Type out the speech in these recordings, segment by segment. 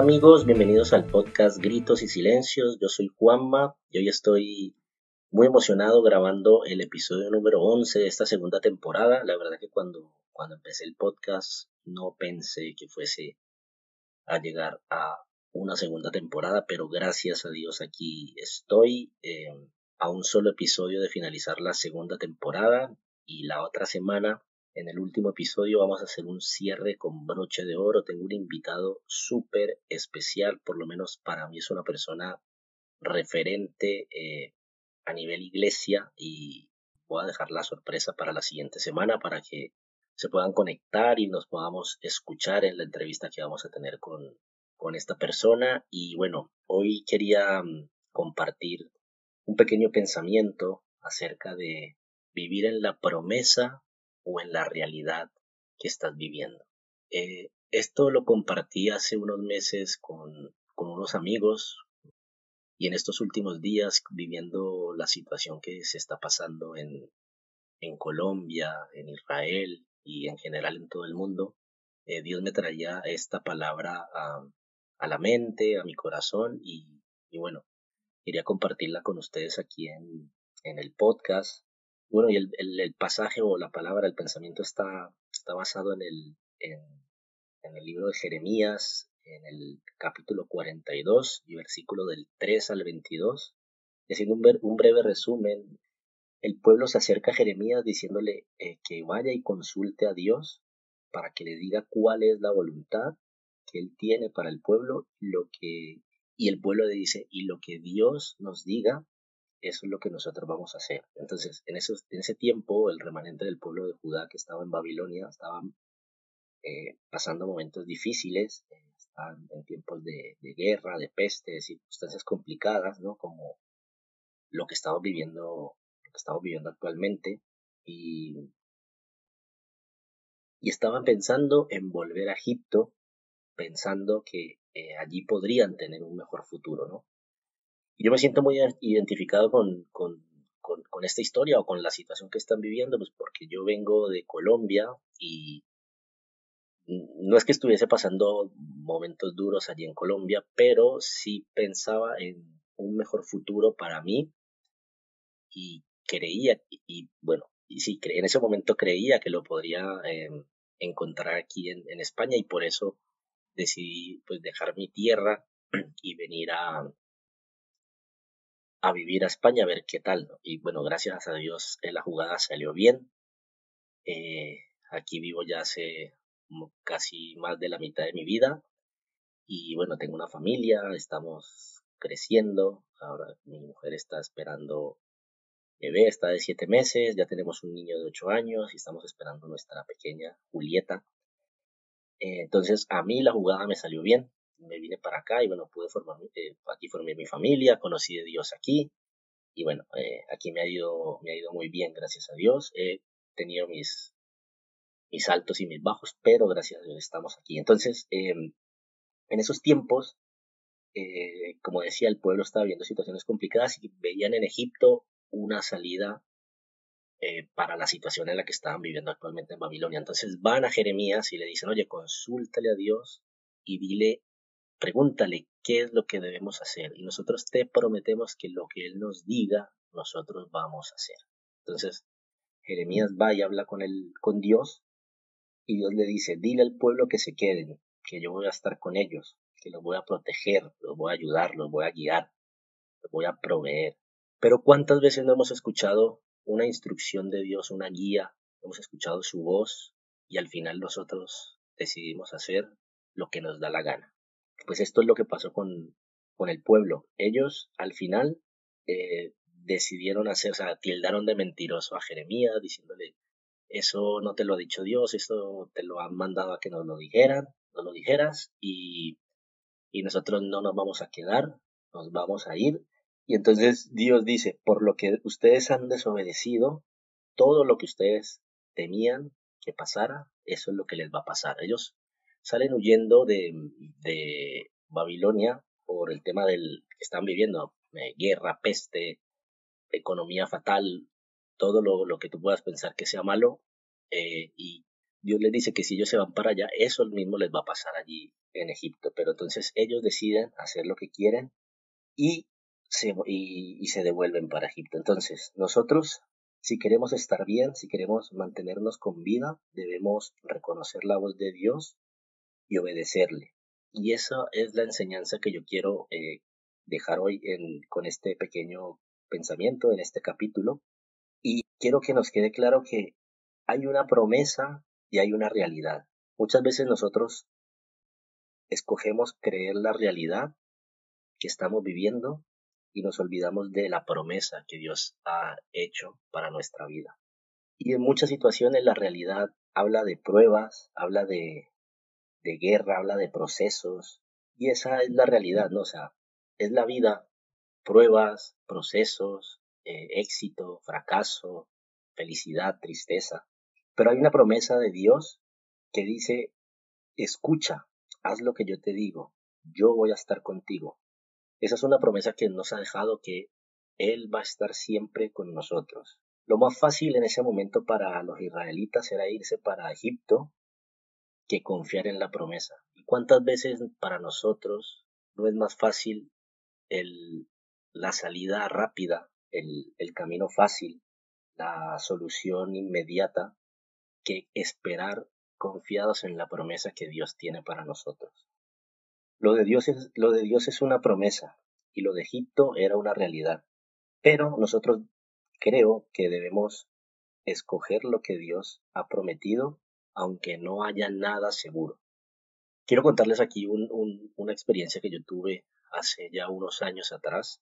Amigos, bienvenidos al podcast Gritos y Silencios. Yo soy Juanma y hoy estoy muy emocionado grabando el episodio número 11 de esta segunda temporada. La verdad que cuando, cuando empecé el podcast no pensé que fuese a llegar a una segunda temporada, pero gracias a Dios aquí estoy eh, a un solo episodio de finalizar la segunda temporada y la otra semana en el último episodio vamos a hacer un cierre con broche de oro. Tengo un invitado súper especial, por lo menos para mí es una persona referente eh, a nivel iglesia y voy a dejar la sorpresa para la siguiente semana para que se puedan conectar y nos podamos escuchar en la entrevista que vamos a tener con, con esta persona. Y bueno, hoy quería mm, compartir un pequeño pensamiento acerca de vivir en la promesa o en la realidad que estás viviendo. Eh, esto lo compartí hace unos meses con, unos amigos y en estos últimos días viviendo la situación que se está pasando en, Colombia, en Israel y en general en todo el mundo, eh, Dios me traía esta palabra a, a la mente, a mi corazón y, y, bueno, quería compartirla con ustedes aquí en, en el podcast bueno, y el, el, pasaje o la palabra, el pensamiento está, está basado en el, en, el libro de Jeremías, en el capítulo 42 y versículo del 3 al 22. Y haciendo un, un breve resumen, el pueblo se acerca a Jeremías diciéndole eh, que vaya y consulte a Dios para que le diga cuál es la voluntad que él tiene para el pueblo, lo que y el pueblo le dice y lo que Dios nos diga eso es lo que nosotros vamos a hacer. Entonces, en, esos, en ese tiempo, el remanente del pueblo de Judá que estaba en Babilonia estaba eh, pasando momentos difíciles, eh, estaban en tiempos de, guerra, de peste, de circunstancias complicadas, ¿no? Como lo que estamos viviendo, lo que estamos viviendo actualmente. Y, y estaban pensando en volver a Egipto, pensando que eh, allí podrían tener un mejor futuro, ¿no? Yo me siento muy identificado con, con, con, esta historia o con la situación que están viviendo, pues porque yo vengo de Colombia y no es que estuviese pasando momentos duros allí en Colombia, pero sí pensaba en un mejor futuro para mí y creía, y, bueno, y sí, en ese momento creía que lo podría em, encontrar aquí en, en, España y por eso decidí pues dejar mi tierra y venir a, a vivir a España a ver qué tal. Y bueno, gracias a Dios eh, la jugada salió bien. Eh, aquí vivo ya hace casi más de la mitad de mi vida. Y bueno, tengo una familia, estamos creciendo. Ahora mi mujer está esperando bebé, está de siete meses, ya tenemos un niño de ocho años y estamos esperando nuestra pequeña Julieta. Eh, entonces a mí la jugada me salió bien me vine para acá y bueno, pude formar, eh, aquí formé mi familia, conocí a Dios aquí y bueno, eh, aquí me ha, ido, me ha ido muy bien, gracias a Dios. He tenido mis, mis altos y mis bajos, pero gracias a Dios estamos aquí. Entonces, em, en esos tiempos, eh, como decía, el pueblo estaba viendo situaciones complicadas y veían en Egipto una salida para la situación en la que estaban viviendo actualmente en Babilonia. Entonces van a Jeremías y le dicen, oye, consúltale a Dios y dile pregúntale qué es lo que debemos hacer y nosotros te prometemos que lo que Él nos diga, nosotros vamos a hacer. Entonces, Jeremías va y habla con, el, con Dios y Dios le dice, dile al pueblo que se queden, que yo voy a estar con ellos, que los voy a proteger, los voy a ayudar, los voy a guiar, los voy a proveer. Pero ¿cuántas veces no hemos escuchado una instrucción de Dios, una guía, hemos escuchado su voz y al final nosotros decidimos hacer lo que nos da la gana? Pues esto es lo que pasó con, con el pueblo. Ellos al final eh, decidieron hacer, o sea, tildaron de mentiroso a Jeremías, diciéndole, eso no te lo ha dicho Dios, esto te lo han mandado a que nos lo dijeran, no lo dijeras, y, y nosotros no nos vamos a quedar, nos vamos a ir. Y entonces Dios dice, por lo que ustedes han desobedecido, todo lo que ustedes temían que pasara, eso es lo que les va a pasar. Ellos salen huyendo de, Babilonia por el tema del que están viviendo, eh, guerra, peste, economía fatal, todo lo, lo, que tú puedas pensar que sea malo, eh, y Dios les dice que si ellos se van para allá, eso mismo les va a pasar allí en Egipto, pero entonces ellos deciden hacer lo que quieren y se, y, se devuelven para Egipto. Entonces, nosotros, si queremos estar bien, si queremos mantenernos con vida, debemos reconocer la voz de Dios y obedecerle. Y esa es la enseñanza que yo quiero eh, dejar hoy en, con este pequeño pensamiento, en este capítulo. Y quiero que nos quede claro que hay una promesa y hay una realidad. Muchas veces nosotros escogemos creer la realidad que estamos viviendo y nos olvidamos de la promesa que Dios ha hecho para nuestra vida. Y en muchas situaciones la realidad habla de pruebas, habla de, de guerra, habla de procesos, y esa es la realidad, ¿no? O sea, es la vida, pruebas, procesos, eh, éxito, fracaso, felicidad, tristeza. Pero hay una promesa de Dios que dice, escucha, haz lo que yo te digo, yo voy a estar contigo. Esa es una promesa que nos ha dejado que Él va a estar siempre con nosotros. Lo más fácil en ese momento para los israelitas era irse para Egipto que confiar en la promesa. ¿Y cuántas veces para nosotros no es más fácil el, la salida rápida, el, camino fácil, la solución inmediata, que esperar confiados en la promesa que Dios tiene para nosotros. Lo de Dios es una promesa y lo de Egipto era una realidad. Pero nosotros creo que debemos escoger lo que Dios ha prometido, aunque no haya nada seguro. Quiero contarles aquí una experiencia que yo tuve hace ya unos años atrás,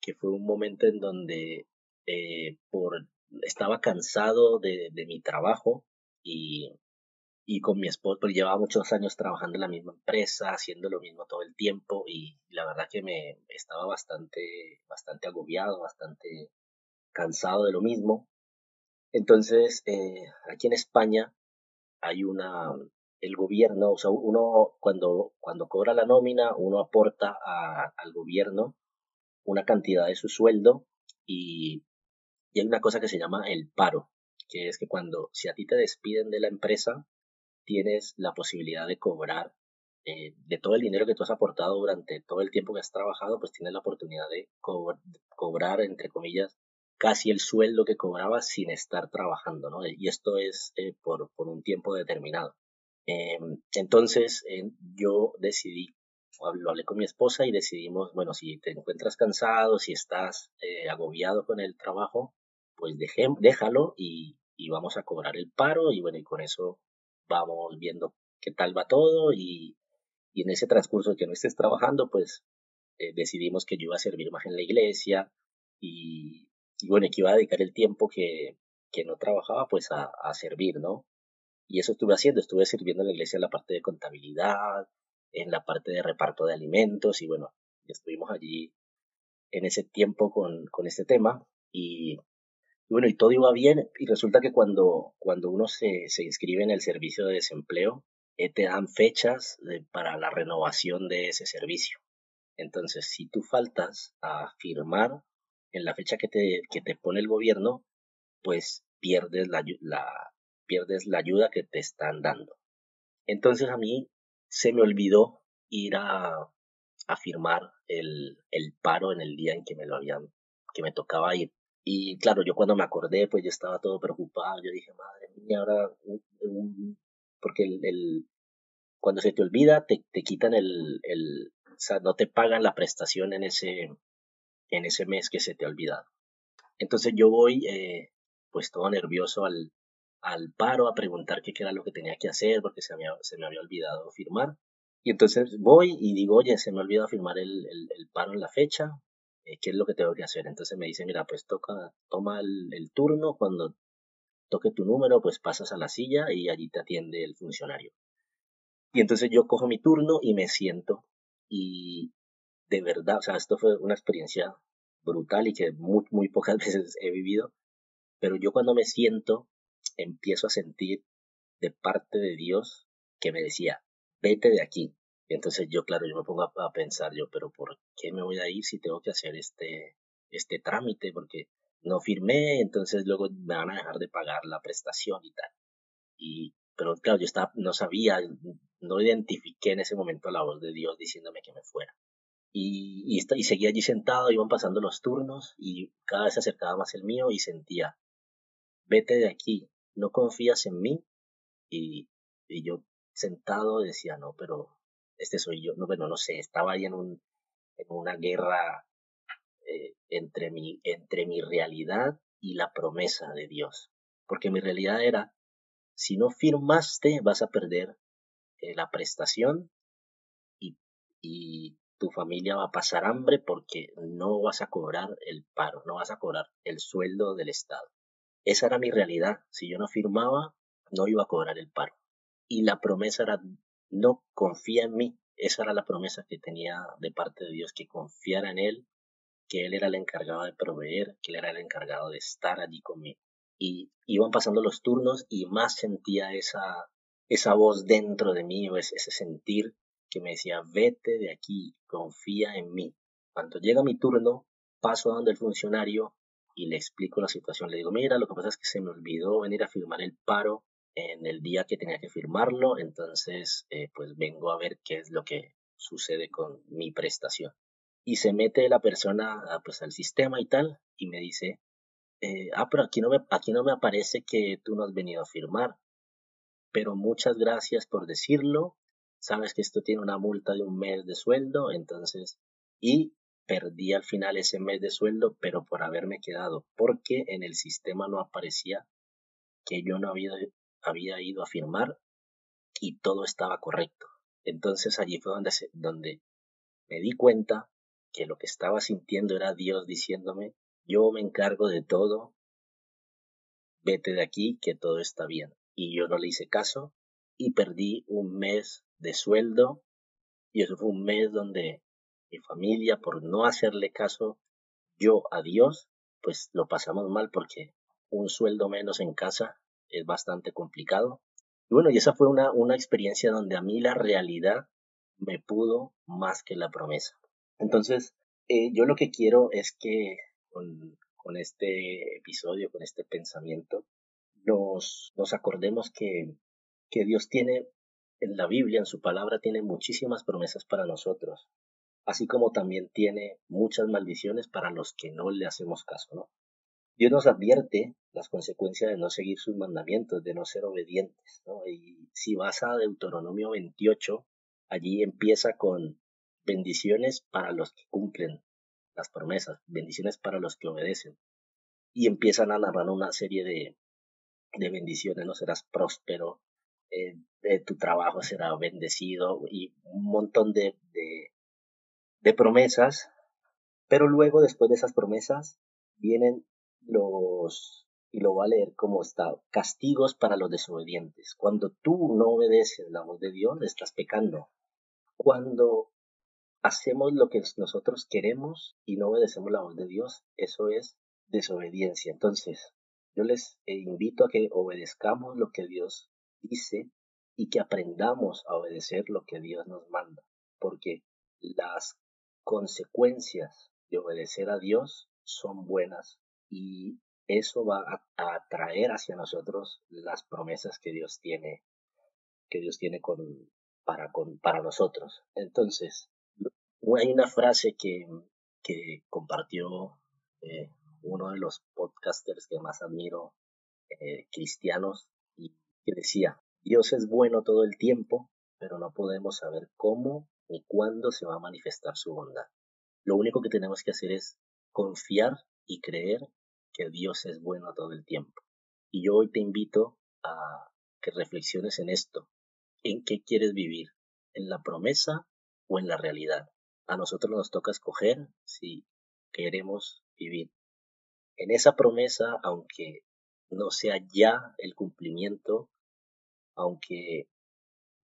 que fue un momento en donde eh, por, estaba cansado de, mi trabajo y y con mi esposo, porque llevaba muchos años trabajando en la misma empresa, haciendo lo mismo todo el tiempo y la verdad que me estaba bastante, bastante agobiado, bastante cansado de lo mismo. Entonces, eh, aquí en España hay una, el gobierno, o sea, uno cuando, cuando cobra la nómina, uno aporta al gobierno una cantidad de su sueldo y, y hay una cosa que se llama el paro, que es que cuando, si a ti te despiden de la empresa, tienes la posibilidad de cobrar eh, de todo el dinero que tú has aportado durante todo el tiempo que has trabajado, pues tienes la oportunidad de cobrar, entre comillas, casi el sueldo que cobrabas sin estar trabajando, ¿no? Y esto es eh, por, un tiempo determinado. Em, entonces, yo decidí, lo hablé con mi esposa y decidimos, bueno, si te encuentras cansado, si estás eh, agobiado con el trabajo, pues déjalo y, y, vamos a cobrar el paro y bueno, y con eso vamos viendo qué tal va todo y, en ese transcurso de que no estés trabajando, pues eh, decidimos que yo iba a servir más en la iglesia y, bueno, que iba a dedicar el tiempo que, que no trabajaba pues a, a, servir, ¿no? Y eso estuve haciendo, estuve sirviendo en la iglesia en la parte de contabilidad, en la parte de reparto de alimentos y bueno, estuvimos allí en ese tiempo con, con este tema y y bueno, y todo iba bien y resulta que cuando, cuando uno se, se inscribe en el servicio de desempleo, eh, te dan fechas para la renovación de ese servicio. Entonces, si tú faltas a firmar en la fecha que te, que te pone el gobierno, pues pierdes la, la, pierdes la ayuda que te están dando. Entonces a mí se me olvidó ir a, a firmar el, el paro en el día en que me lo habían, que me tocaba ir. Y claro, yo cuando me acordé, pues yo estaba todo preocupado. Yo dije, madre mía, ahora, porque el, cuando se te olvida, te, te quitan el, el, o sea, no te pagan la prestación en ese, en ese mes que se te ha olvidado. Entonces yo voy, eh, pues todo nervioso al, al paro a preguntar qué era lo que tenía que hacer porque se me, se me había olvidado firmar. Y entonces voy y digo, oye, se me ha olvidado firmar el, el, paro en la fecha. Eh, qué es lo que tengo que hacer. Entonces me dice, mira, pues toca, toma el, turno, cuando toque tu número, pues pasas a la silla y allí te atiende el funcionario. Y entonces yo cojo mi turno y me siento y de verdad, o sea, esto fue una experiencia brutal y que muy, muy pocas veces he vivido, pero yo cuando me siento empiezo a sentir de parte de Dios que me decía, vete de aquí, y entonces yo, claro, yo me pongo a, pensar yo, pero ¿por qué me voy a ir si tengo que hacer este, este trámite? Porque no firmé, entonces luego me van a dejar de pagar la prestación y tal. Y, pero claro, yo estaba, no sabía, no identifiqué en ese momento la voz de Dios diciéndome que me fuera. Y, y, seguía allí sentado, iban pasando los turnos y cada vez se acercaba más el mío y sentía, vete de aquí, no confías en mí. Y, y yo sentado decía, no, pero este soy yo. No, bueno, no sé, estaba ahí en, un, en una guerra eh, entre, mi, entre mi realidad y la promesa de Dios. Porque mi realidad era, si no firmaste, vas a perder eh, la prestación y, y tu familia va a pasar hambre porque no vas a cobrar el paro, no vas a cobrar el sueldo del Estado. Esa era mi realidad. Si yo no firmaba, no iba a cobrar el paro. Y la promesa era, no confía en mí. Esa era la promesa que tenía de parte de Dios, que confiara en Él, que Él era el encargado de proveer, que Él era el encargado de estar allí conmigo. Y iban pasando los turnos y más sentía esa, esa voz dentro de mí, ese, sentir que me decía, vete de aquí, confía en mí. Cuando llega mi turno, paso a donde el funcionario y le explico la situación. Le digo, mira, lo que pasa es que se me olvidó venir a firmar el paro en el día que tenía que firmarlo, entonces eh, pues vengo a ver qué es lo que sucede con mi prestación. Y se mete la persona pues al sistema y tal y me dice, eh, ah, pero aquí no, me, aquí no me aparece que tú no has venido a firmar, pero muchas gracias por decirlo, sabes que esto tiene una multa de un mes de sueldo, entonces, y perdí al final ese mes de sueldo, pero por haberme quedado, porque en el sistema no aparecía que yo no había, había ido a firmar y todo estaba correcto. Entonces allí fue donde, donde me di cuenta que lo que estaba sintiendo era Dios diciéndome, yo me encargo de todo, vete de aquí, que todo está bien. Y yo no le hice caso y perdí un mes de sueldo y eso fue un mes donde mi familia, por no hacerle caso yo a Dios, pues lo pasamos mal porque un sueldo menos en casa es bastante complicado. Y bueno, y esa fue una, una experiencia donde a mí la realidad me pudo más que la promesa. Entonces, eh, yo lo que quiero es que con, con, este episodio, con este pensamiento, nos, nos acordemos que, que Dios tiene en la Biblia, en su palabra, tiene muchísimas promesas para nosotros así como también tiene muchas maldiciones para los que no le hacemos caso, ¿no? Dios nos advierte las consecuencias de no seguir sus mandamientos, de no ser obedientes. Y si vas a Deuteronomio 28, allí empieza con bendiciones para los que cumplen las promesas, bendiciones para los que obedecen. Y empiezan a narrar una serie de, de bendiciones, no serás próspero, eh, tu trabajo será bendecido y un montón de, de promesas, pero luego después de esas promesas vienen los, y lo va a leer como está, castigos para los desobedientes. Cuando tú no obedeces la voz de Dios, estás pecando. Cuando hacemos lo que nosotros queremos y no obedecemos la voz de Dios, eso es desobediencia. Entonces, yo les invito a que obedezcamos lo que Dios dice y que aprendamos a obedecer lo que Dios nos manda, porque las consecuencias de obedecer a Dios son buenas y eso va a, atraer hacia nosotros las promesas que Dios tiene que Dios tiene con, para, con, para nosotros. Entonces, hay una frase que, que compartió eh, uno de los podcasters que más admiro, eh, cristianos, que decía, Dios es bueno todo el tiempo, pero no podemos saber cómo ni cuándo se va a manifestar su bondad. Lo único que tenemos que hacer es confiar y creer que Dios es bueno todo el tiempo. Y yo hoy te invito a que reflexiones en esto. ¿En qué quieres vivir? ¿En la promesa o en la realidad? A nosotros nos toca escoger si queremos vivir en esa promesa, aunque no sea ya el cumplimiento, aunque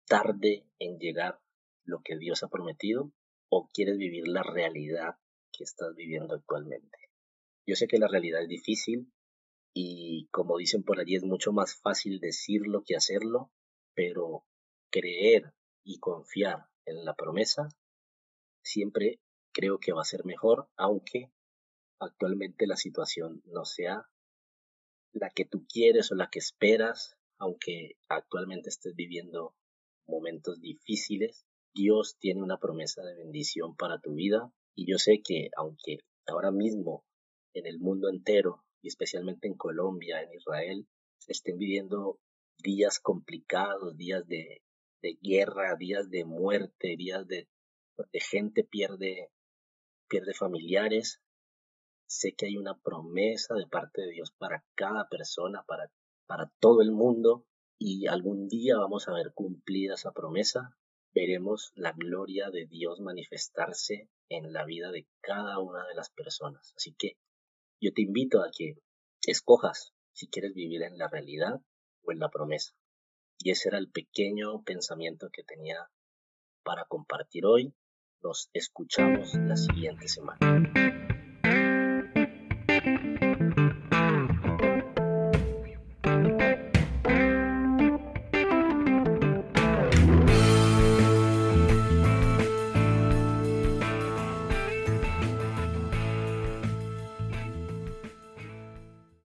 tarde en llegar lo que Dios ha prometido o quieres vivir la realidad que estás viviendo actualmente. Yo sé que la realidad es difícil y como dicen por allí es mucho más fácil decirlo que hacerlo, pero creer y confiar en la promesa siempre creo que va a ser mejor, aunque actualmente la situación no sea la que tú quieres o la que esperas, aunque actualmente estés viviendo momentos difíciles, Dios tiene una promesa de bendición para tu vida. Y yo sé que aunque ahora mismo en el mundo entero y especialmente en Colombia, en Israel, se estén viviendo días complicados, días de, guerra, días de muerte, días de, de gente pierde, pierde familiares, sé que hay una promesa de parte de Dios para cada persona, para, para todo el mundo, y algún día vamos a ver cumplida esa promesa, veremos la gloria de Dios manifestarse en la vida de cada una de las personas. Así que yo te invito a que escojas si quieres vivir en la realidad o en la promesa. Y ese era el pequeño pensamiento que tenía para compartir hoy. Nos escuchamos la siguiente semana.